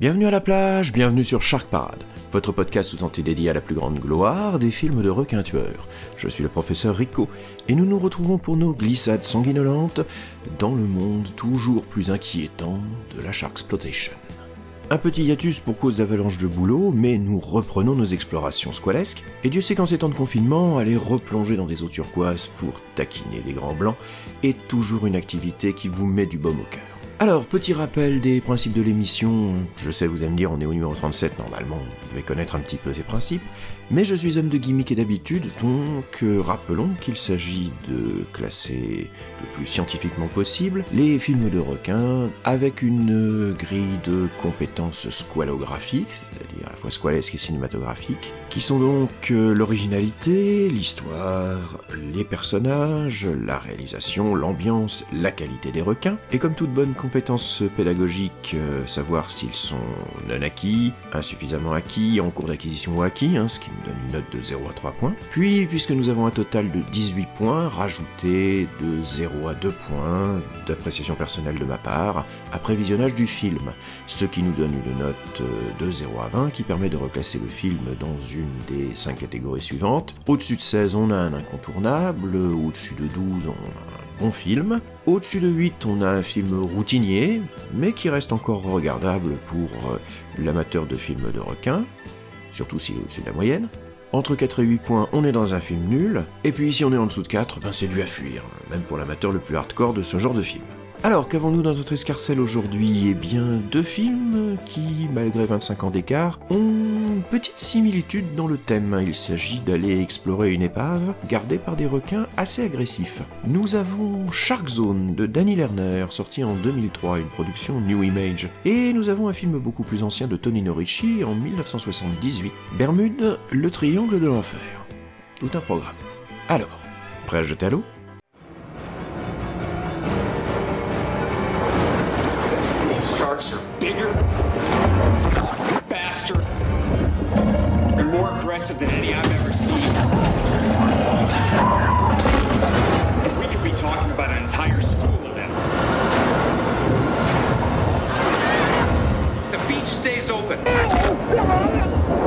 Bienvenue à la plage, bienvenue sur Shark Parade, votre podcast tout entier dédié à la plus grande gloire des films de requins tueurs. Je suis le professeur Rico, et nous nous retrouvons pour nos glissades sanguinolentes dans le monde toujours plus inquiétant de la Sharksploitation. Un petit hiatus pour cause d'avalanche de boulot, mais nous reprenons nos explorations squalesques, et Dieu sait qu'en ces temps de confinement, aller replonger dans des eaux turquoises pour taquiner des grands blancs est toujours une activité qui vous met du baume au cœur. Alors, petit rappel des principes de l'émission. Je sais, vous allez me dire, on est au numéro 37, normalement, vous devez connaître un petit peu ces principes. Mais je suis homme de gimmick et d'habitude, donc euh, rappelons qu'il s'agit de classer le plus scientifiquement possible les films de requins avec une grille de compétences squalographiques, c'est-à-dire à la fois squalesques et cinématographiques, qui sont donc euh, l'originalité, l'histoire, les personnages, la réalisation, l'ambiance, la qualité des requins, et comme toute bonne compétence pédagogique, euh, savoir s'ils sont non acquis, insuffisamment acquis, en cours d'acquisition ou acquis, hein, ce qui nous donne une note de 0 à 3 points. Puis, puisque nous avons un total de 18 points, rajouter de 0 à 2 points d'appréciation personnelle de ma part après visionnage du film, ce qui nous donne une note euh, de 0 à 20 qui permet de reclasser le film dans une des 5 catégories suivantes. Au-dessus de 16, on a un incontournable, au-dessus de 12, on a un bon film. Au-dessus de 8, on a un film routinier, mais qui reste encore regardable pour euh, l'amateur de films de requins surtout s'il est au-dessus de la moyenne. Entre 4 et 8 points, on est dans un film nul, et puis si on est en dessous de 4, ben c'est dû à fuir, même pour l'amateur le plus hardcore de ce genre de film. Alors, qu'avons-nous dans notre escarcelle aujourd'hui Eh bien, deux films qui, malgré 25 ans d'écart, ont une petite similitude dans le thème. Il s'agit d'aller explorer une épave gardée par des requins assez agressifs. Nous avons Shark Zone de Danny Lerner, sorti en 2003, une production New Image. Et nous avons un film beaucoup plus ancien de Tony Norici en 1978, Bermude, le triangle de l'enfer. Tout un programme. Alors, prêt à jeter à l'eau? Aggressive than any I've ever seen. We could be talking about an entire school of them. The beach stays open.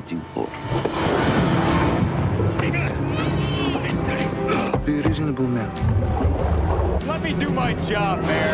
Fighting for. Be a reasonable man. Let me do my job, Mayor.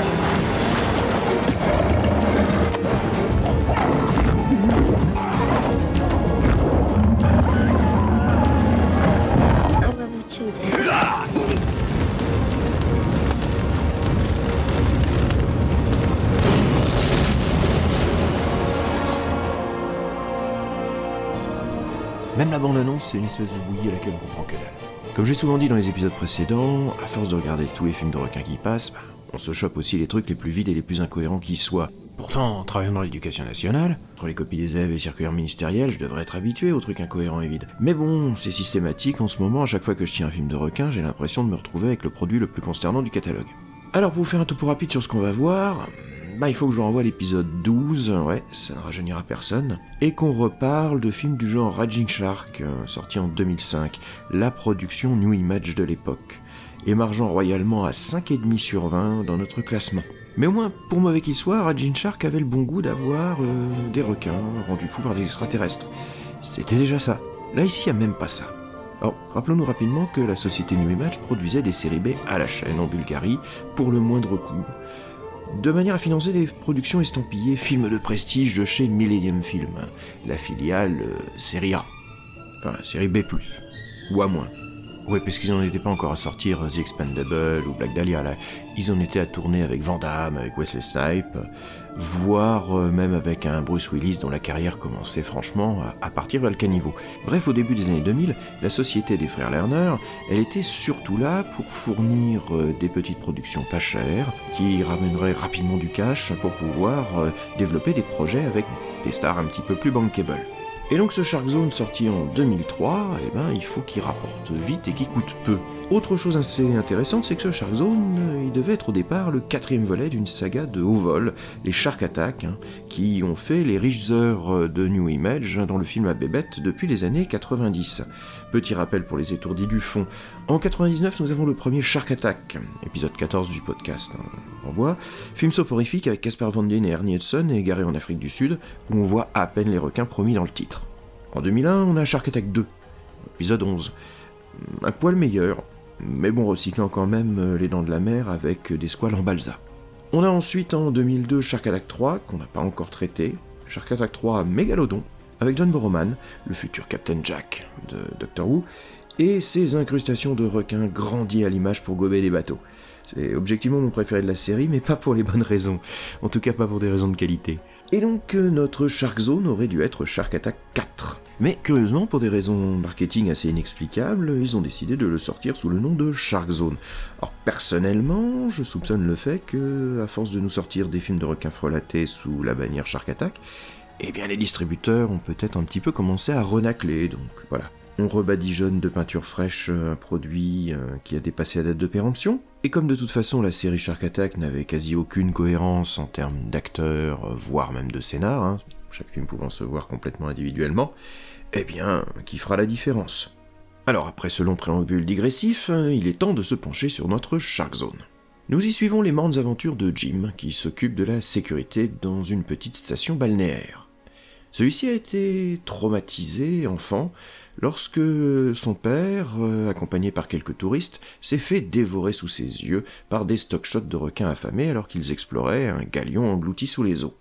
Même la bande-annonce, c'est une espèce de bouillie à laquelle on comprend que dalle. Comme j'ai souvent dit dans les épisodes précédents, à force de regarder tous les films de requins qui passent, bah, on se chope aussi les trucs les plus vides et les plus incohérents qui soient. Pourtant, en travaillant dans l'éducation nationale, entre les copies des élèves et les circulaires ministériels, je devrais être habitué aux trucs incohérents et vides. Mais bon, c'est systématique, en ce moment, à chaque fois que je tiens un film de requin, j'ai l'impression de me retrouver avec le produit le plus consternant du catalogue. Alors pour vous faire un topo rapide sur ce qu'on va voir, bah il faut que je vous renvoie l'épisode 12, ouais, ça ne rajeunira personne, et qu'on reparle de films du genre Raging Shark, euh, sorti en 2005, la production New Image de l'époque, émargeant royalement à 5,5 sur 20 dans notre classement. Mais au moins, pour mauvais qu'il soit, Raging Shark avait le bon goût d'avoir euh, des requins rendus fous par des extraterrestres. C'était déjà ça. Là ici, il n'y a même pas ça. Alors, rappelons-nous rapidement que la société New Image produisait des séries B à la chaîne en Bulgarie pour le moindre coût, de manière à financer des productions estampillées films de prestige chez Millennium Film, la filiale euh, série A, enfin série B+, ou A-. Ouais, parce qu'ils n'en étaient pas encore à sortir The Expandable ou Black Dahlia, là. Ils en étaient à tourner avec Van Damme, avec Wesley Snipes, voire euh, même avec un Bruce Willis dont la carrière commençait franchement à, partir vers le caniveau. Bref, au début des années 2000, la société des frères Lerner, elle était surtout là pour fournir euh, des petites productions pas chères, qui ramèneraient rapidement du cash pour pouvoir euh, développer des projets avec des stars un petit peu plus bankable. Et donc ce Shark Zone sorti en 2003, eh ben, il faut qu'il rapporte vite et qu'il coûte peu. Autre chose assez intéressante, c'est que ce Shark Zone, euh, il devait être au départ le quatrième volet d'une saga de haut vol, les Shark Attack, hein, qui ont fait les riches heures de New Image dans le film à bébête depuis les années 90. Petit rappel pour les étourdis du fond. En 99, nous avons le premier Shark Attack, épisode 14 du podcast. hein, on voit. Film soporifique avec Caspar Van Dien et Ernie Hudson égaré en Afrique du Sud, où on voit à peine les requins promis dans le titre. En 2001, on a Shark Attack 2, épisode 11. Un poil meilleur, mais bon, recyclant quand même euh, les dents de la mer avec des squales en balsa. On a ensuite en 2002 Shark Attack 3, qu'on n'a pas encore traité, Shark Attack 3 Mégalodon, avec John Borroman, le futur Captain Jack de Doctor Who, et ses incrustations de requins grandis à l'image pour gober les bateaux. C'est objectivement mon préféré de la série, mais pas pour les bonnes raisons. En tout cas, pas pour des raisons de qualité. Et donc, euh, notre Shark Zone aurait dû être Shark Attack 4. Mais curieusement, pour des raisons marketing assez inexplicables, ils ont décidé de le sortir sous le nom de Shark Zone. Alors, personnellement, je soupçonne le fait que, à force de nous sortir des films de requins frelatés sous la bannière Shark Attack, eh bien, les distributeurs ont peut-être un petit peu commencé à renacler, donc voilà. On rebadigeonne de peinture fraîche euh, un produit euh, qui a dépassé la date de péremption. Et comme de toute façon la série Shark Attack n'avait quasi aucune cohérence en termes d'acteurs, euh, voire même de scénar, hein, chaque film pouvant se voir complètement individuellement, eh bien, qui fera la différence? Alors après ce long préambule digressif, il est temps de se pencher sur notre Shark Zone. Nous y suivons les mornes aventures de Jim, qui s'occupe de la sécurité dans une petite station balnéaire. Celui-ci a été traumatisé enfant lorsque son père, euh, accompagné par quelques touristes, s'est fait dévorer sous ses yeux par des stock-shots de requins affamés alors qu'ils exploraient un galion englouti sous les eaux.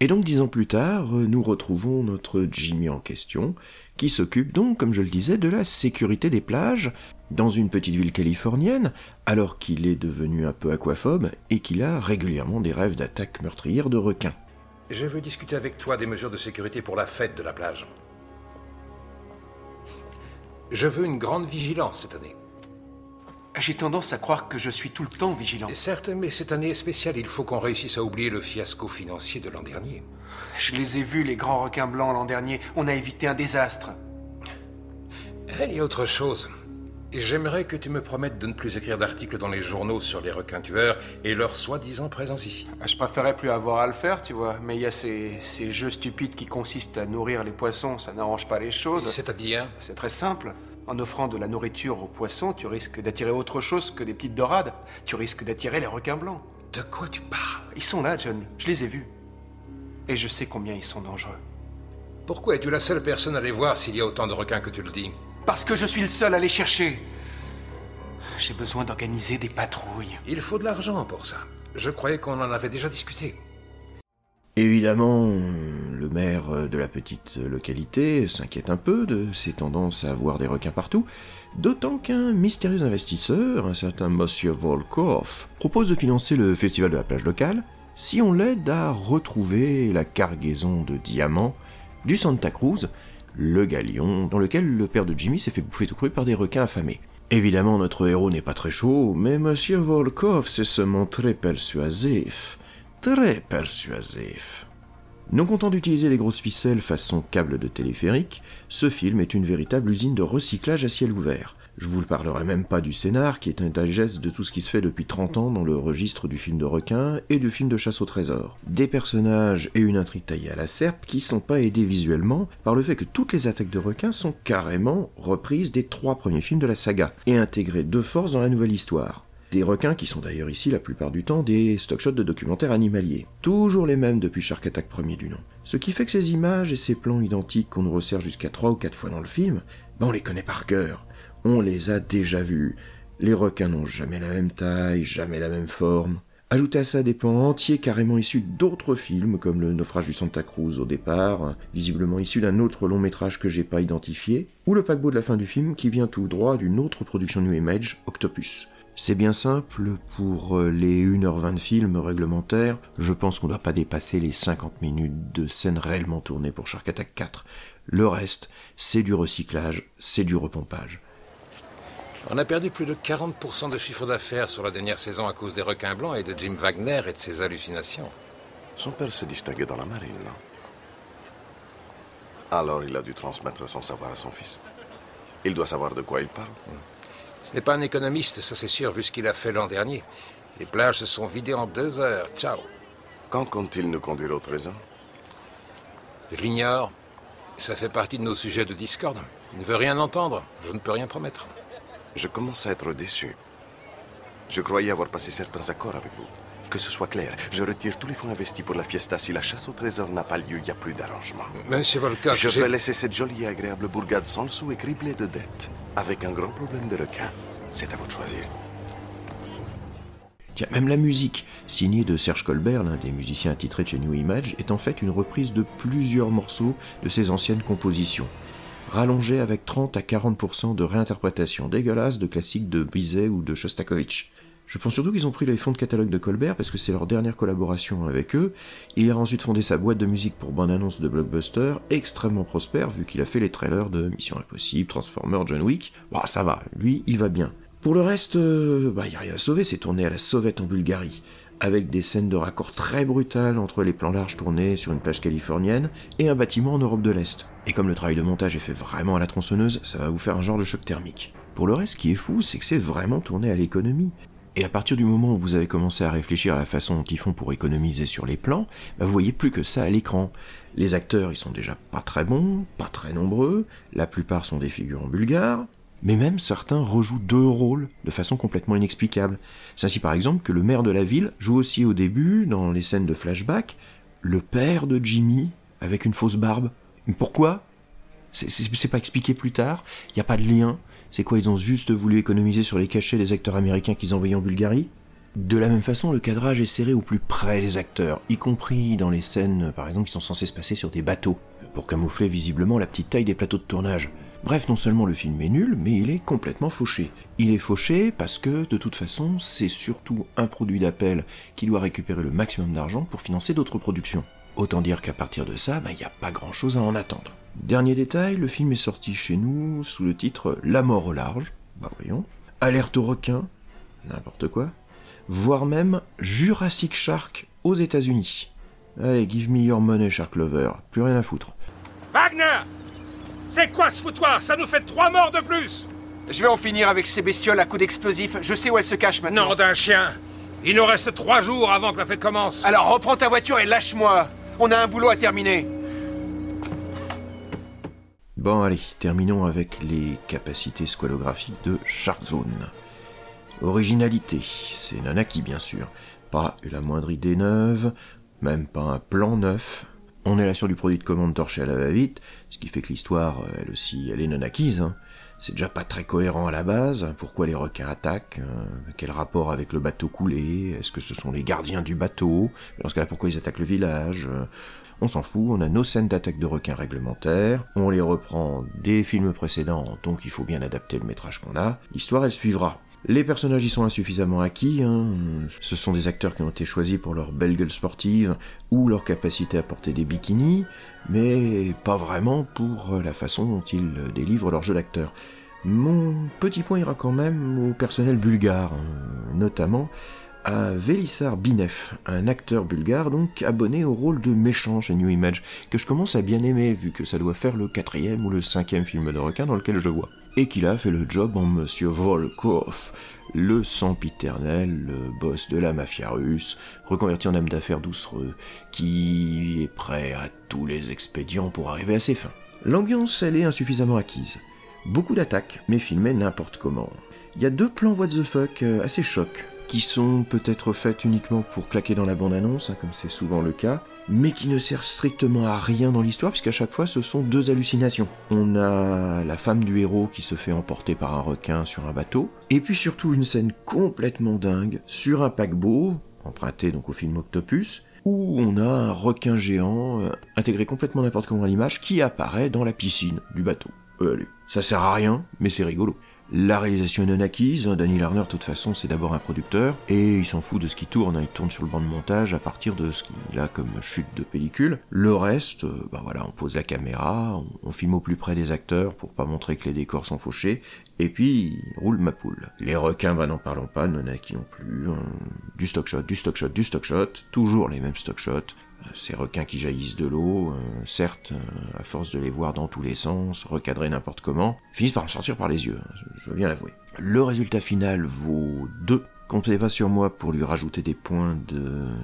Et donc dix ans plus tard, euh, nous retrouvons notre Jimmy en question, qui s'occupe donc, comme je le disais, de la sécurité des plages dans une petite ville californienne, alors qu'il est devenu un peu aquaphobe et qu'il a régulièrement des rêves d'attaques meurtrières de requins. Je veux discuter avec toi des mesures de sécurité pour la fête de la plage. Je veux une grande vigilance cette année. J'ai tendance à croire que je suis tout le temps vigilant. Et certes, mais cette année est spéciale. Il faut qu'on réussisse à oublier le fiasco financier de l'an dernier. Je les ai vus, les grands requins blancs, l'an dernier. On a évité un désastre. Il y a autre chose. J'aimerais que tu me promettes de ne plus écrire d'articles dans les journaux sur les requins tueurs et leur soi-disant présence ici. Je préférerais plus avoir à le faire, tu vois. Mais il y a ces, ces jeux stupides qui consistent à nourrir les poissons. Ça n'arrange pas les choses. C'est-à-dire? C'est très simple. En offrant de la nourriture aux poissons, tu risques d'attirer autre chose que des petites dorades. Tu risques d'attirer les requins blancs. De quoi tu parles? Ils sont là, John. Je les ai vus. Et je sais combien ils sont dangereux. Pourquoi es-tu la seule personne à les voir s'il y a autant de requins que tu le dis? Parce que je suis le seul à les chercher. J'ai besoin d'organiser des patrouilles. Il faut de l'argent pour ça. Je croyais qu'on en avait déjà discuté. Évidemment, le maire de la petite localité s'inquiète un peu de ses tendances à voir des requins partout, d'autant qu'un mystérieux investisseur, un certain Monsieur Volkov, propose de financer le festival de la plage locale si on l'aide à retrouver la cargaison de diamants du Santa Cruz, le galion dans lequel le père de Jimmy s'est fait bouffer tout cru par des requins affamés. Évidemment, notre héros n'est pas très chaud, mais Monsieur Volkov sait se montrer persuasif. Très persuasif. Non content d'utiliser les grosses ficelles façon câble de téléphérique, ce film est une véritable usine de recyclage à ciel ouvert. Je vous parlerai même pas du scénar, qui est un digeste de tout ce qui se fait depuis 30 ans dans le registre du film de requin et du film de chasse au trésor. Des personnages et une intrigue taillée à la serpe qui sont pas aidés visuellement par le fait que toutes les attaques de requins sont carrément reprises des trois premiers films de la saga et intégrées de force dans la nouvelle histoire. Des requins qui sont d'ailleurs ici la plupart du temps des stock-shots de documentaires animaliers. Toujours les mêmes depuis Shark Attack premier du nom. Ce qui fait que ces images et ces plans identiques qu'on nous resserre jusqu'à 3 ou 4 fois dans le film, ben on les connaît par cœur. On les a déjà vus. Les requins n'ont jamais la même taille, jamais la même forme. Ajoutez à ça des plans entiers carrément issus d'autres films, comme le naufrage du Santa Cruz au départ, visiblement issu d'un autre long métrage que j'ai pas identifié, ou le paquebot de la fin du film qui vient tout droit d'une autre production New Image, Octopus. C'est bien simple, pour les 1h20 de film réglementaires, je pense qu'on ne doit pas dépasser les 50 minutes de scènes réellement tournées pour Shark Attack 4. Le reste, c'est du recyclage, c'est du repompage. On a perdu plus de 40% de chiffre d'affaires sur la dernière saison à cause des requins blancs et de Jim Wagner et de ses hallucinations. Son père se distinguait dans la marine, non? Alors il a dû transmettre son savoir à son fils. Il doit savoir de quoi il parle. Ce n'est pas un économiste, ça c'est sûr, vu ce qu'il a fait l'an dernier. Les plages se sont vidées en deux heures. Ciao. Quand compte-t-il nous conduire au trésor? Je l'ignore. Ça fait partie de nos sujets de discorde. Il ne veut rien entendre. Je ne peux rien promettre. Je commence à être déçu. Je croyais avoir passé certains accords avec vous. Que ce soit clair, je retire tous les fonds investis pour la fiesta. Si la chasse au trésor n'a pas lieu, il n'y a plus d'arrangement. Monsieur Volker, Je j'ai- vais laisser cette jolie et agréable bourgade sans le sou et criblée de dettes. Avec un grand problème de requin. C'est à vous de choisir. Tiens, même la musique, signée de Serge Colbert, l'un des musiciens attitrés de chez New Image, est en fait une reprise de plusieurs morceaux de ses anciennes compositions, rallongée avec 30 à 40% de réinterprétation dégueulasse de classiques de Bizet ou de Shostakovich. Je pense surtout qu'ils ont pris les fonds de catalogue de Colbert parce que c'est leur dernière collaboration avec eux. Il a ensuite fondé sa boîte de musique pour bande-annonce de blockbuster, extrêmement prospère vu qu'il a fait les trailers de Mission Impossible, Transformers, John Wick. Bah ça va, lui il va bien. Pour le reste, euh, bah a rien à sauver, c'est tourné à la sauvette en Bulgarie, avec des scènes de raccord très brutales entre les plans larges tournés sur une plage californienne et un bâtiment en Europe de l'Est. Et comme le travail de montage est fait vraiment à la tronçonneuse, ça va vous faire un genre de choc thermique. Pour le reste, ce qui est fou, c'est que c'est vraiment tourné à l'économie. Et à partir du moment où vous avez commencé à réfléchir à la façon dont ils font pour économiser sur les plans, bah vous voyez plus que ça à l'écran. Les acteurs, ils sont déjà pas très bons, pas très nombreux, la plupart sont des figurants bulgares, mais même certains rejouent deux rôles de façon complètement inexplicable. C'est ainsi par exemple que le maire de la ville joue aussi au début, dans les scènes de flashback, le père de Jimmy avec une fausse barbe. Pourquoi? C'est pas expliqué plus tard, il n'y a pas de lien. C'est quoi, ils ont juste voulu économiser sur les cachets des acteurs américains qu'ils envoyaient en Bulgarie? De la même façon, le cadrage est serré au plus près des acteurs, y compris dans les scènes, par exemple, qui sont censées se passer sur des bateaux, pour camoufler visiblement la petite taille des plateaux de tournage. Bref, non seulement le film est nul, mais il est complètement fauché. Il est fauché parce que, de toute façon, c'est surtout un produit d'appel qui doit récupérer le maximum d'argent pour financer d'autres productions. Autant dire qu'à partir de ça, il n'y a pas grand chose à en attendre. Dernier détail, le film est sorti chez nous sous le titre La mort au large, bah voyons, Alerte au requin, n'importe quoi, voire même Jurassic Shark aux États-Unis. Allez, give me your money, Shark Lover, plus rien à foutre. Wagner C'est quoi ce foutoir? Ça nous fait trois morts de plus Je vais en finir avec ces bestioles à coups d'explosifs. Je sais où elles se cachent maintenant. Nom d'un chien Il nous reste trois jours avant que la fête commence. Alors reprends ta voiture et lâche-moi. On a un boulot à terminer. Bon, allez, terminons avec les capacités squalographiques de Shark Zone. Originalité, c'est Nanaki bien sûr. Pas la moindre idée neuve, même pas un plan neuf. On est là sur du produit de commande torché à la va-vite, ce qui fait que l'histoire, elle aussi, elle est non acquise. hein. C'est déjà pas très cohérent à la base. Pourquoi les requins attaquent euh, Quel rapport avec le bateau coulé Est-ce que ce sont les gardiens du bateau Dans ce cas-là, pourquoi ils attaquent le village Euh, On s'en fout, on a nos scènes d'attaque de requins réglementaires, on les reprend des films précédents, donc il faut bien adapter le métrage qu'on a. L'histoire, elle suivra. Les personnages y sont insuffisamment acquis, hein. ce sont des acteurs qui ont été choisis pour leur belle gueule sportive ou leur capacité à porter des bikinis, mais pas vraiment pour la façon dont ils délivrent leur jeu d'acteur. Mon petit point ira quand même au personnel bulgare, hein, notamment à Velissar Binev, un acteur bulgare donc abonné au rôle de méchant chez New Image, que je commence à bien aimer vu que ça doit faire le quatrième ou le cinquième film de requin dans lequel je vois. Et qu'il a fait le job en Monsieur Volkov, le sempiternel, le boss de la mafia russe, reconverti en homme d'affaires doucereux, qui est prêt à tous les expédients pour arriver à ses fins. L'ambiance, elle est insuffisamment acquise. Beaucoup d'attaques, mais filmées n'importe comment. Il y a deux plans what the fuck euh, assez chocs, qui sont peut-être faites uniquement pour claquer dans la bande-annonce, hein, comme c'est souvent le cas, mais qui ne servent strictement à rien dans l'histoire, puisqu'à chaque fois ce sont deux hallucinations. On a la femme du héros qui se fait emporter par un requin sur un bateau, et puis surtout une scène complètement dingue sur un paquebot, emprunté donc au film Octopus, où on a un requin géant euh, intégré complètement n'importe comment à l'image qui apparaît dans la piscine du bateau. Euh, allez, ça sert à rien, mais c'est rigolo. La réalisation est non acquise, Danny Lerner de toute façon c'est d'abord un producteur, et il s'en fout de ce qui tourne, il tourne sur le banc de montage à partir de ce qu'il a comme chute de pellicule. Le reste, euh, bah voilà, on pose la caméra, on, filme au plus près des acteurs pour pas montrer que les décors sont fauchés, et puis roule ma poule. Les requins, bah n'en parlons pas, non acquis non plus, hein. du stock shot, du stock shot, du stock shot, toujours les mêmes stock shots, ces requins qui jaillissent de l'eau, euh, certes, euh, à force de les voir dans tous les sens, recadrés n'importe comment, finissent par me sortir par les yeux, hein, je, veux bien l'avouer. Le résultat final vaut 2. Comptez pas sur moi pour lui rajouter des points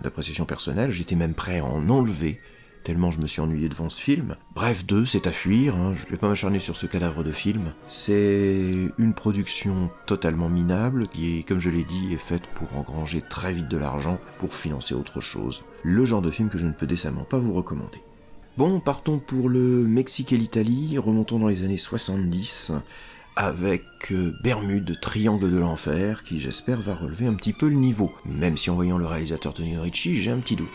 d'appréciation personnelle, j'étais même prêt à en enlever, tellement je me suis ennuyé devant ce film. Bref, 2, c'est à fuir, hein, je vais pas m'acharner sur ce cadavre de film. C'est une production totalement minable, qui, comme je l'ai dit, est faite pour engranger très vite de l'argent pour financer autre chose. Le genre de film que je ne peux décemment pas vous recommander. Bon, partons pour le Mexique et l'Italie, remontons dans les années 70, avec euh, Bermude, Triangle de l'Enfer, qui j'espère va relever un petit peu le niveau, même si en voyant le réalisateur Tony Ricci, j'ai un petit doute.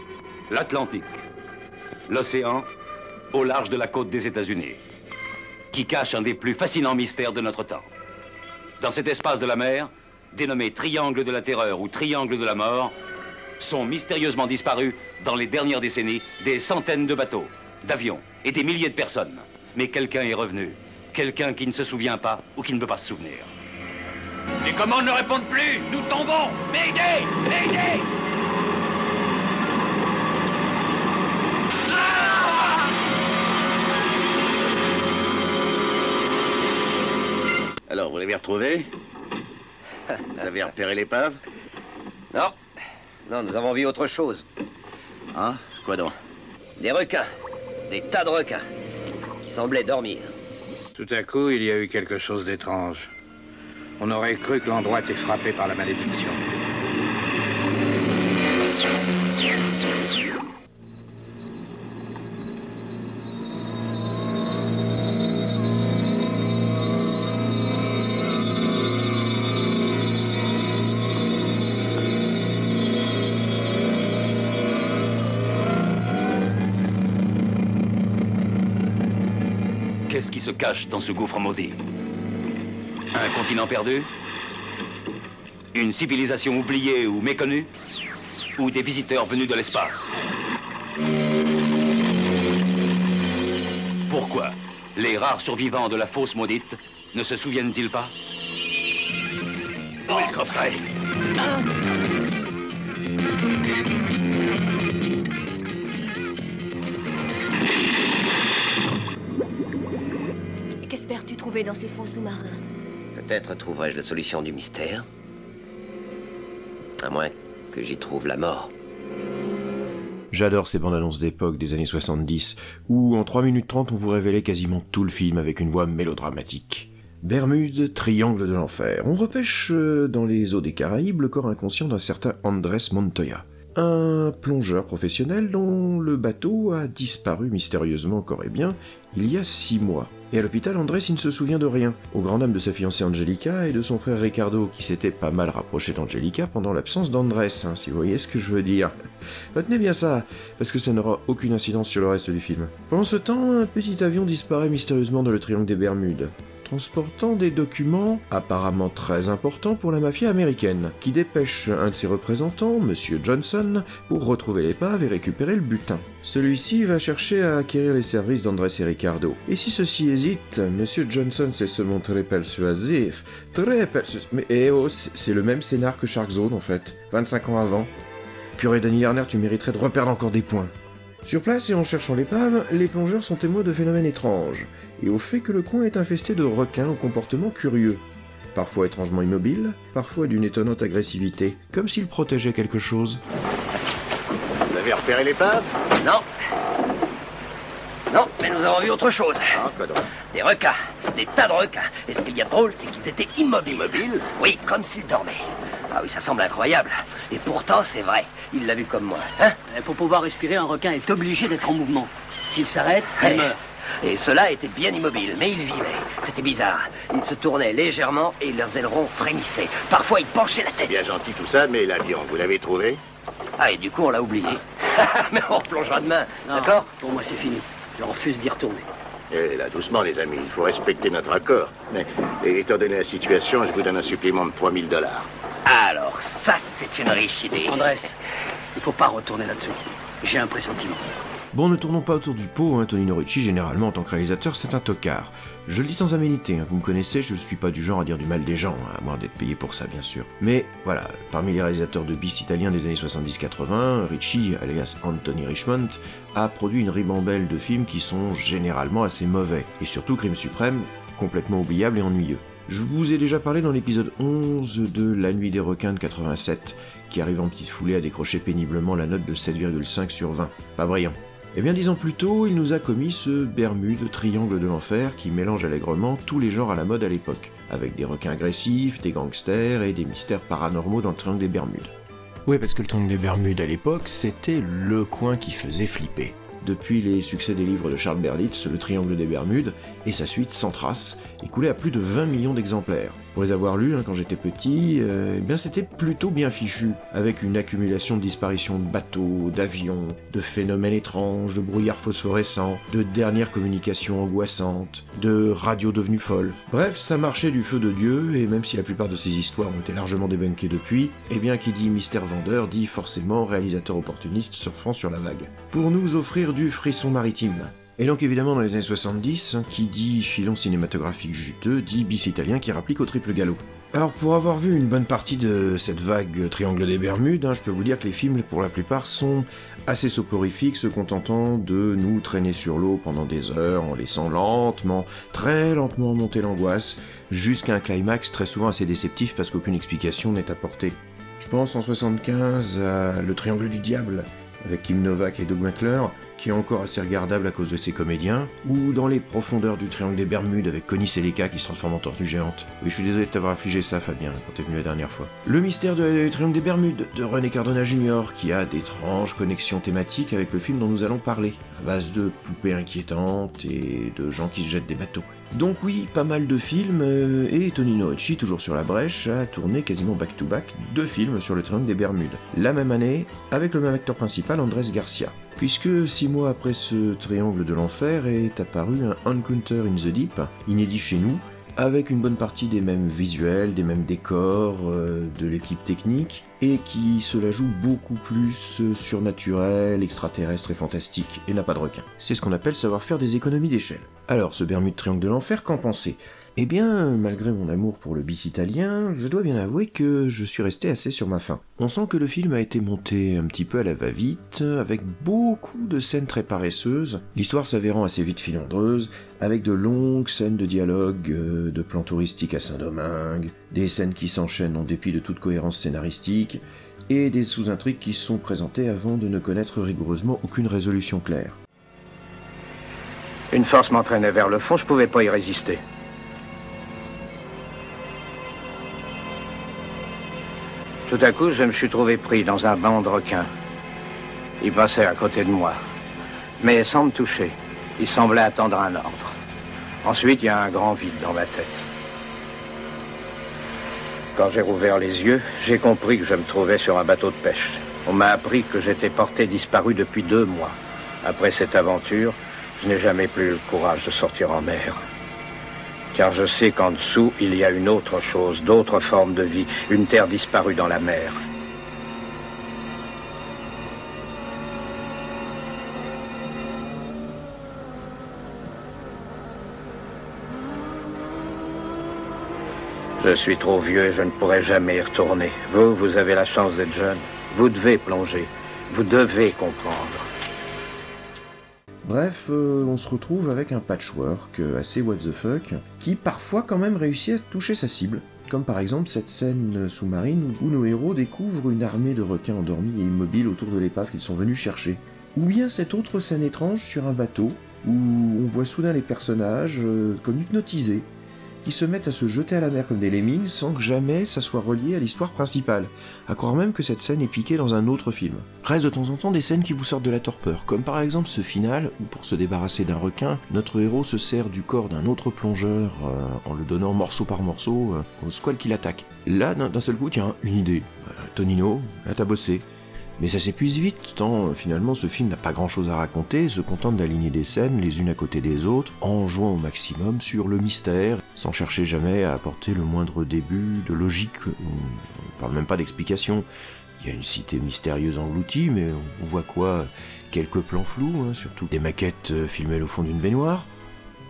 L'Atlantique. L'océan au large de la côte des États-Unis, qui cache un des plus fascinants mystères de notre temps. Dans cet espace de la mer, dénommé Triangle de la Terreur ou Triangle de la Mort, sont mystérieusement disparus dans les dernières décennies des centaines de bateaux, d'avions et des milliers de personnes. Mais quelqu'un est revenu. Quelqu'un qui ne se souvient pas ou qui ne peut pas se souvenir. Les commandes ne répondent plus Nous tombons Mayday Mayday Alors, vous l'avez retrouvé Vous avez repéré l'épave? Non. Non, nous avons vu autre chose. Hein? Quoi donc? Des requins. Des tas de requins. Qui semblaient dormir. Tout à coup, il y a eu quelque chose d'étrange. On aurait cru que l'endroit était frappé par la malédiction. Dans ce gouffre maudit. Un continent perdu? Une civilisation oubliée ou méconnue? Ou des visiteurs venus de l'espace? Pourquoi les rares survivants de la fosse maudite ne se souviennent-ils pas? Où le trouver dans ces fonds sous-marins Peut-être trouverai-je la solution du mystère. À moins que j'y trouve la mort. J'adore ces bandes annonces d'époque des années 70, où en 3 minutes 30 on vous révélait quasiment tout le film avec une voix mélodramatique. Bermude, triangle de l'enfer. On repêche euh, dans les eaux des Caraïbes le corps inconscient d'un certain Andrés Montoya. Un plongeur professionnel dont le bateau a disparu mystérieusement corps et bien il y a six mois. Et à l'hôpital, Andrés il ne se souvient de rien, au grand dam de sa fiancée Angelica et de son frère Ricardo, qui s'était pas mal rapproché d'Angelica pendant l'absence d'Andrés, hein, si vous voyez ce que je veux dire. Retenez bien ça, parce que ça n'aura aucune incidence sur le reste du film. Pendant ce temps, un petit avion disparaît mystérieusement dans le triangle des Bermudes transportant des documents apparemment très importants pour la mafia américaine, qui dépêche un de ses représentants, Monsieur Johnson, pour retrouver l'épave et récupérer le butin. Celui-ci va chercher à acquérir les services d'Andrés et Ricardo. Et si ceux-ci hésitent, Monsieur Johnson sait se montrer persuasif, très persuasif. Mais eh oh, c'est c'est le même scénar que Shark Zone en fait, 25 ans avant. Purée, Danny Lerner, tu mériterais de reperdre encore des points. Sur place et en cherchant l'épave, les plongeurs sont témoins de phénomènes étranges, et au fait que le coin est infesté de requins au comportement curieux. Parfois étrangement immobiles, parfois d'une étonnante agressivité, comme s'ils protégeaient quelque chose. Vous avez repéré l'épave Non. Non, mais nous avons vu autre chose. Ah, quoi donc? Des requins. Des tas de requins. Et ce qu'il y a de drôle, c'est qu'ils étaient immobiles. Immobiles? Oui, comme s'ils dormaient. Ah oui, ça semble incroyable. Et pourtant, c'est vrai. Il l'a vu comme moi. Hein Pour pouvoir respirer, un requin est obligé d'être en mouvement. S'il s'arrête, il meurt. Et ceux-là étaient bien immobiles, mais ils vivaient. C'était bizarre. Ils se tournaient légèrement et leurs ailerons frémissaient. Parfois, ils penchaient la tête. Bien gentil tout ça, mais l'avion, vous l'avez trouvé Ah, et du coup, on l'a oublié. Mais on replongera demain, d'accord? Pour moi, c'est fini. Je refuse d'y retourner. Et là, doucement, les amis, il faut respecter notre accord. Mais, et étant donné la situation, je vous donne un supplément de 3000 dollars. Alors, ça, c'est une riche idée. Andrés, il faut pas retourner là-dessus. J'ai un pressentiment. Bon, ne tournons pas autour du pot, hein, Tonino Ricci, généralement en tant que réalisateur, c'est un tocard. Je le dis sans aménité, hein, vous me connaissez, je ne suis pas du genre à dire du mal des gens, hein, à moins d'être payé pour ça, bien sûr. Mais voilà, parmi les réalisateurs de bis italiens des années 70-80, Ricci, alias Anthony Richmond, a produit une ribambelle de films qui sont généralement assez mauvais, et surtout Crime Suprême, complètement oubliable et ennuyeux. Je vous ai déjà parlé dans l'épisode 11 de La Nuit des requins de 87, qui arrive en petite foulée à décrocher péniblement la note de 7,5 sur 20. Pas brillant. Eh bien, dix ans plus tôt, il nous a commis ce Bermude triangle de l'enfer qui mélange allègrement tous les genres à la mode à l'époque, avec des requins agressifs, des gangsters et des mystères paranormaux dans le triangle des Bermudes. Oui, parce que le triangle des Bermudes à l'époque, c'était le coin qui faisait flipper. Depuis les succès des livres de Charles Berlitz, Le Triangle des Bermudes, et sa suite Sans Trace, écoulé à plus de 20 millions d'exemplaires. Pour les avoir lus hein, quand j'étais petit, euh, eh bien c'était plutôt bien fichu, avec une accumulation de disparitions de bateaux, d'avions, de phénomènes étranges, de brouillards phosphorescents, de dernières communications angoissantes, de radios devenues folles. Bref, ça marchait du feu de Dieu, et même si la plupart de ces histoires ont été largement débunkées depuis, eh bien qui dit mystère vendeur dit forcément réalisateur opportuniste surfant sur la vague. Pour nous offrir du frisson maritime. Et donc évidemment dans les années 70, qui dit filon cinématographique juteux, dit bis italien qui rapplique au triple galop. Alors pour avoir vu une bonne partie de cette vague Triangle des Bermudes, hein, je peux vous dire que les films pour la plupart sont assez soporifiques, se contentant de nous traîner sur l'eau pendant des heures en laissant lentement, très lentement monter l'angoisse, jusqu'à un climax très souvent assez déceptif parce qu'aucune explication n'est apportée. Je pense en 75 à Le Triangle du Diable, avec Kim Novak et Doug McClure, qui est encore assez regardable à cause de ses comédiens, ou dans les profondeurs du Triangle des Bermudes avec Connie Seleka qui se transforme en tortue géante. Oui, je suis désolé de t'avoir affligé ça, Fabien, quand t'es venu la dernière fois. Le mystère du Triangle des Bermudes de René Cardona Jr., qui a d'étranges connexions thématiques avec le film dont nous allons parler, à base de poupées inquiétantes et de gens qui se jettent des bateaux. Donc oui, pas mal de films, euh, et Tonino Ricci, toujours sur la brèche, a tourné quasiment back-to-back deux films sur le Triangle des Bermudes, la même année, avec le même acteur principal, Andrés Garcia. Puisque six mois après ce Triangle de l'Enfer est apparu un Encounter in the Deep, inédit chez nous, avec une bonne partie des mêmes visuels, des mêmes décors, euh, de l'équipe technique, et qui se la joue beaucoup plus euh, surnaturel, extraterrestre et fantastique, et n'a pas de requin. C'est ce qu'on appelle savoir faire des économies d'échelle. Alors, ce Bermude Triangle de l'Enfer, qu'en pensez? Eh bien, malgré mon amour pour le bis italien, je dois bien avouer que je suis resté assez sur ma faim. On sent que le film a été monté un petit peu à la va-vite, avec beaucoup de scènes très paresseuses, l'histoire s'avérant assez vite filandreuse, avec de longues scènes de dialogue, euh, de plans touristiques à Saint-Domingue, des scènes qui s'enchaînent en dépit de toute cohérence scénaristique, et des sous-intrigues qui sont présentées avant de ne connaître rigoureusement aucune résolution claire. Une force m'entraînait vers le fond, je pouvais pas y résister. Tout à coup, je me suis trouvé pris dans un banc de requins. Ils passaient à côté de moi, mais sans me toucher. Ils semblaient attendre un ordre. Ensuite, il y a un grand vide dans ma tête. Quand j'ai rouvert les yeux, j'ai compris que je me trouvais sur un bateau de pêche. On m'a appris que j'étais porté disparu depuis deux mois. Après cette aventure, je n'ai jamais plus eu le courage de sortir en mer. Car je sais qu'en dessous, il y a une autre chose, d'autres formes de vie, une terre disparue dans la mer. Je suis trop vieux et je ne pourrai jamais y retourner. Vous, vous avez la chance d'être jeune. Vous devez plonger. Vous devez comprendre. Bref, euh, on se retrouve avec un patchwork euh, assez what the fuck, qui parfois quand même réussit à toucher sa cible. Comme par exemple cette scène sous-marine où nos héros découvrent une armée de requins endormis et immobiles autour de l'épave qu'ils sont venus chercher. Ou bien cette autre scène étrange sur un bateau, où on voit soudain les personnages euh, comme hypnotisés, qui se mettent à se jeter à la mer comme des lemmings sans que jamais ça soit relié à l'histoire principale, à croire même que cette scène est piquée dans un autre film. Reste de temps en temps des scènes qui vous sortent de la torpeur, comme par exemple ce final où pour se débarrasser d'un requin, notre héros se sert du corps d'un autre plongeur euh, en le donnant morceau par morceau euh, au squal qui l'attaque. Là, d'un seul coup, tiens, une idée. Euh, Tonino, là t'as bossé. Mais ça s'épuise vite, tant euh, finalement ce film n'a pas grand chose à raconter, se contente d'aligner des scènes les unes à côté des autres, en jouant au maximum sur le mystère, sans chercher jamais à apporter le moindre début de logique, on parle même pas d'explication. Il y a une cité mystérieuse engloutie, mais on voit quoi? Quelques plans flous, hein, surtout des maquettes euh, filmées au fond d'une baignoire.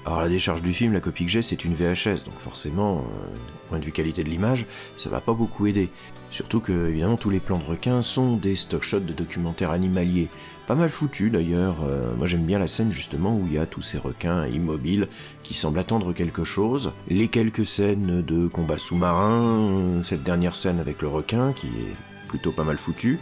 Alors la décharge du film, la copie que j'ai, c'est une VHS, donc forcément, euh, point de vue qualité de l'image, ça va pas beaucoup aider. Surtout que, évidemment, tous les plans de requins sont des stock shots de documentaires animaliers. Pas mal foutus d'ailleurs. Euh, moi j'aime bien la scène justement où il y a tous ces requins immobiles qui semblent attendre quelque chose. Les quelques scènes de combat sous-marin, cette dernière scène avec le requin qui est plutôt pas mal foutue.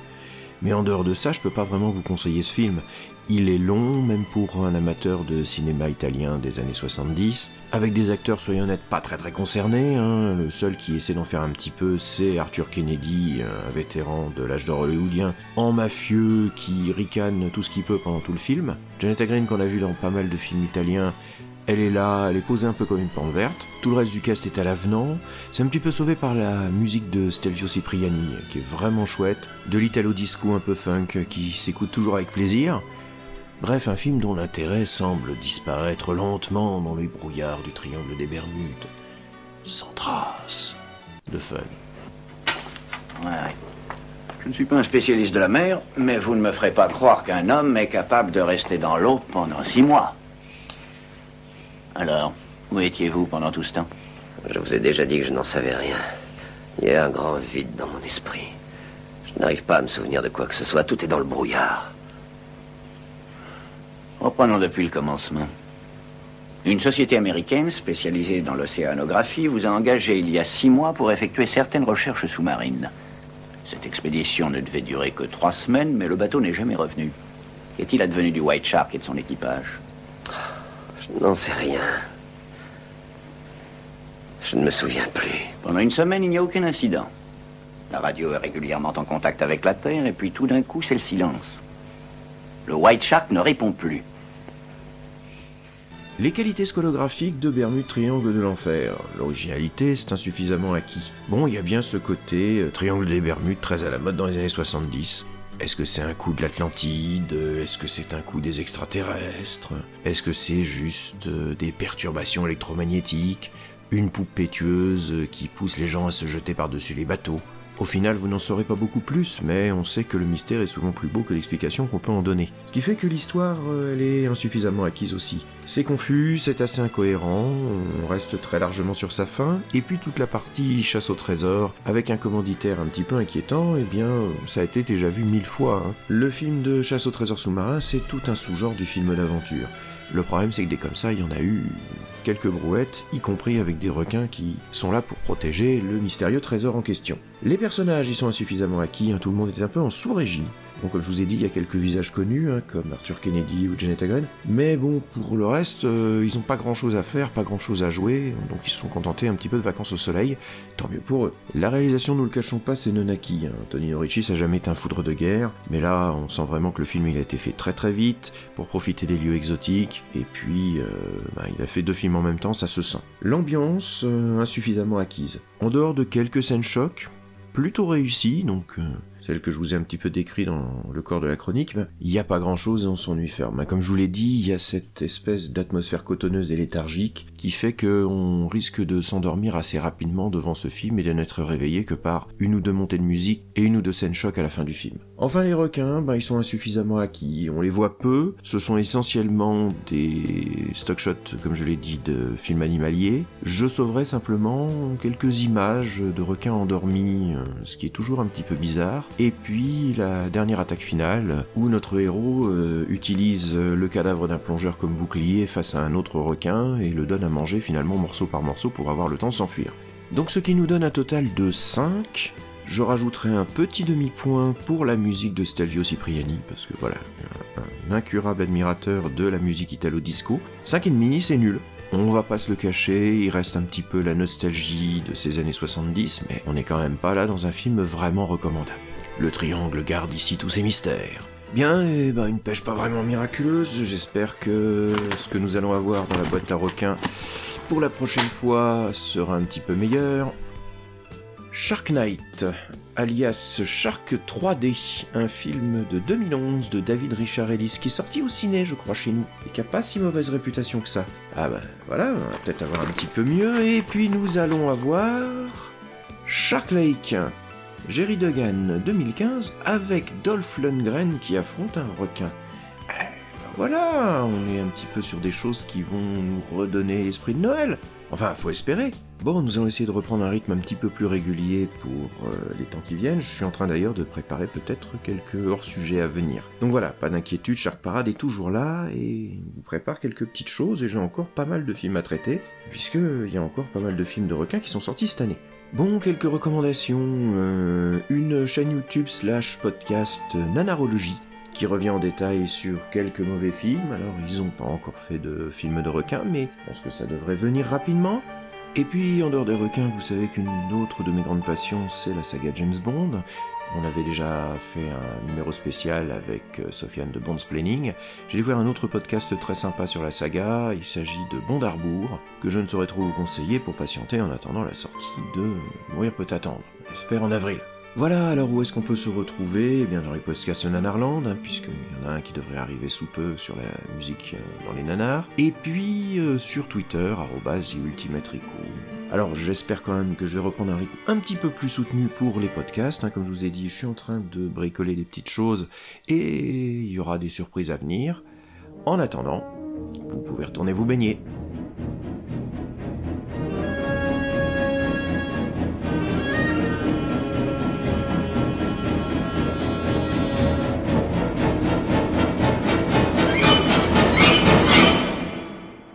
Mais en dehors de ça, je peux pas vraiment vous conseiller ce film. Il est long, même pour un amateur de cinéma italien des années 70, avec des acteurs, soyons honnêtes, pas très très concernés. Hein. Le seul qui essaie d'en faire un petit peu, c'est Arthur Kennedy, un vétéran de l'âge d'or hollywoodien, en mafieux qui ricane tout ce qu'il peut pendant tout le film. Janet Green, qu'on a vu dans pas mal de films italiens, elle est là, elle est posée un peu comme une plante verte. Tout le reste du cast est à l'avenant. C'est un petit peu sauvé par la musique de Stelvio Cipriani, qui est vraiment chouette. De l'italo disco un peu funk, qui s'écoute toujours avec plaisir. Bref, un film dont l'intérêt semble disparaître lentement dans les brouillards du triangle des Bermudes. Sans trace de fun. Ouais, ouais. Je ne suis pas un spécialiste de la mer, mais vous ne me ferez pas croire qu'un homme est capable de rester dans l'eau pendant six mois. Alors, où étiez-vous pendant tout ce temps? Je vous ai déjà dit que je n'en savais rien. Il y a un grand vide dans mon esprit. Je n'arrive pas à me souvenir de quoi que ce soit. Tout est dans le brouillard. Reprenons depuis le commencement. Une société américaine spécialisée dans l'océanographie vous a engagé il y a six mois pour effectuer certaines recherches sous-marines. Cette expédition ne devait durer que trois semaines, mais le bateau n'est jamais revenu. Qu'est-il advenu du White Shark et de son équipage? Je n'en sais rien. Je ne me souviens plus. Pendant une semaine, il n'y a aucun incident. La radio est régulièrement en contact avec la Terre, et puis tout d'un coup, c'est le silence. Le White Shark ne répond plus. Les qualités scolographiques de Bermude Triangle de l'Enfer. L'originalité, c'est insuffisamment acquis. Bon, il y a bien ce côté euh, Triangle des Bermudes très à la mode dans les années 70. Est-ce que c'est un coup de l'Atlantide? Est-ce que c'est un coup des extraterrestres? Est-ce que c'est juste euh, des perturbations électromagnétiques? Une poupée tueuse qui pousse les gens à se jeter par-dessus les bateaux? Au final, vous n'en saurez pas beaucoup plus, mais on sait que le mystère est souvent plus beau que l'explication qu'on peut en donner. Ce qui fait que l'histoire, euh, elle est insuffisamment acquise aussi. C'est confus, c'est assez incohérent, on reste très largement sur sa fin, et puis toute la partie chasse au trésor, avec un commanditaire un petit peu inquiétant, eh bien, ça a été déjà vu mille fois. hein. Le film de chasse au trésor sous-marin, c'est tout un sous-genre du film d'aventure. Le problème, c'est que des comme ça, il y en a eu quelques brouettes, y compris avec des requins qui sont là pour protéger le mystérieux trésor en question. Les personnages y sont insuffisamment acquis, hein, tout le monde est un peu en sous-régime. Bon, comme je vous ai dit, il y a quelques visages connus, hein, comme Arthur Kennedy ou Janet Agren, mais bon, pour le reste, euh, ils n'ont pas grand-chose à faire, pas grand-chose à jouer, donc ils se sont contentés un petit peu de vacances au soleil, tant mieux pour eux. La réalisation, nous le cachons pas, c'est non acquis. Hein. Tony Ricci, ça jamais été un foudre de guerre, mais là, on sent vraiment que le film il a été fait très très vite, pour profiter des lieux exotiques, et puis, euh, bah, il a fait deux films en même temps, ça se sent. L'ambiance, euh, insuffisamment acquise. En dehors de quelques scènes chocs, plutôt réussies, donc... celle que je vous ai un petit peu décrit dans le corps de la chronique, ben, il n'y a pas grand chose et on s'ennuie ferme. Ben, Comme je vous l'ai dit, il y a cette espèce d'atmosphère cotonneuse et léthargique qui fait qu'on risque de s'endormir assez rapidement devant ce film et de n'être réveillé que par une ou deux montées de musique et une ou deux scènes chocs à la fin du film. Enfin, les requins, ben, ils sont insuffisamment acquis. On les voit peu. Ce sont essentiellement des stock shots, comme je l'ai dit, de films animaliers. Je sauverai simplement quelques images de requins endormis, euh, ce qui est toujours un petit peu bizarre. Et puis la dernière attaque finale, où notre héros euh, utilise euh, le cadavre d'un plongeur comme bouclier face à un autre requin et le donne à manger finalement morceau par morceau pour avoir le temps de s'enfuir. Donc ce qui nous donne un total de 5. Je rajouterai un petit demi-point pour la musique de Stelvio Cipriani, parce que voilà, un, incurable admirateur de la musique italo-disco. 5,5, c'est nul. On va pas se le cacher, il reste un petit peu la nostalgie de ces années 70, mais on n'est quand même pas là dans un film vraiment recommandable. Le triangle garde ici tous ses mystères. Bien, et ben une pêche pas vraiment miraculeuse, j'espère que ce que nous allons avoir dans la boîte à requins pour la prochaine fois sera un petit peu meilleur. Shark Knight, alias Shark 3D, un film de 2011 de David Richard Ellis qui est sorti au ciné, je crois, chez nous, et qui a pas si mauvaise réputation que ça. Ah bah voilà, on va peut-être avoir un petit peu mieux, et puis nous allons avoir Shark Lake, Jerry Duggan 2015 avec Dolph Lundgren qui affronte un requin. Eh voilà, on est un petit peu sur des choses qui vont nous redonner l'esprit de Noël. Enfin, faut espérer. Bon, nous allons essayer de reprendre un rythme un petit peu plus régulier pour euh, les temps qui viennent. Je suis en train d'ailleurs de préparer peut-être quelques hors-sujets à venir. Donc voilà, pas d'inquiétude, Shark Parade est toujours là et vous prépare quelques petites choses et j'ai encore pas mal de films à traiter, puisqu'il y a encore pas mal de films de requins qui sont sortis cette année. Bon, quelques recommandations. Euh, une chaîne YouTube slash podcast Nanarologie qui revient en détail sur quelques mauvais films. Alors, ils n'ont pas encore fait de films de requins, mais je pense que ça devrait venir rapidement. Et puis, en dehors des requins, vous savez qu'une autre de mes grandes passions, c'est la saga James Bond. On avait déjà fait un numéro spécial avec euh, Sofiane de Bond's Planning. J'ai découvert un autre podcast très sympa sur la saga. Il s'agit de Bond Arbour, que je ne saurais trop vous conseiller pour patienter en attendant la sortie de Mourir peut attendre. J'espère en avril. Voilà, alors où est-ce qu'on peut se retrouver? Eh bien dans les podcasts Nanarland, hein, puisqu'il y en a un qui devrait arriver sous peu sur la musique euh, dans les nanars. Et puis euh, sur Twitter, ultimatrico. Alors j'espère quand même que je vais reprendre un rythme un petit peu plus soutenu pour les podcasts. Hein. Comme je vous ai dit, je suis en train de bricoler des petites choses et il y aura des surprises à venir. En attendant, vous pouvez retourner vous baigner.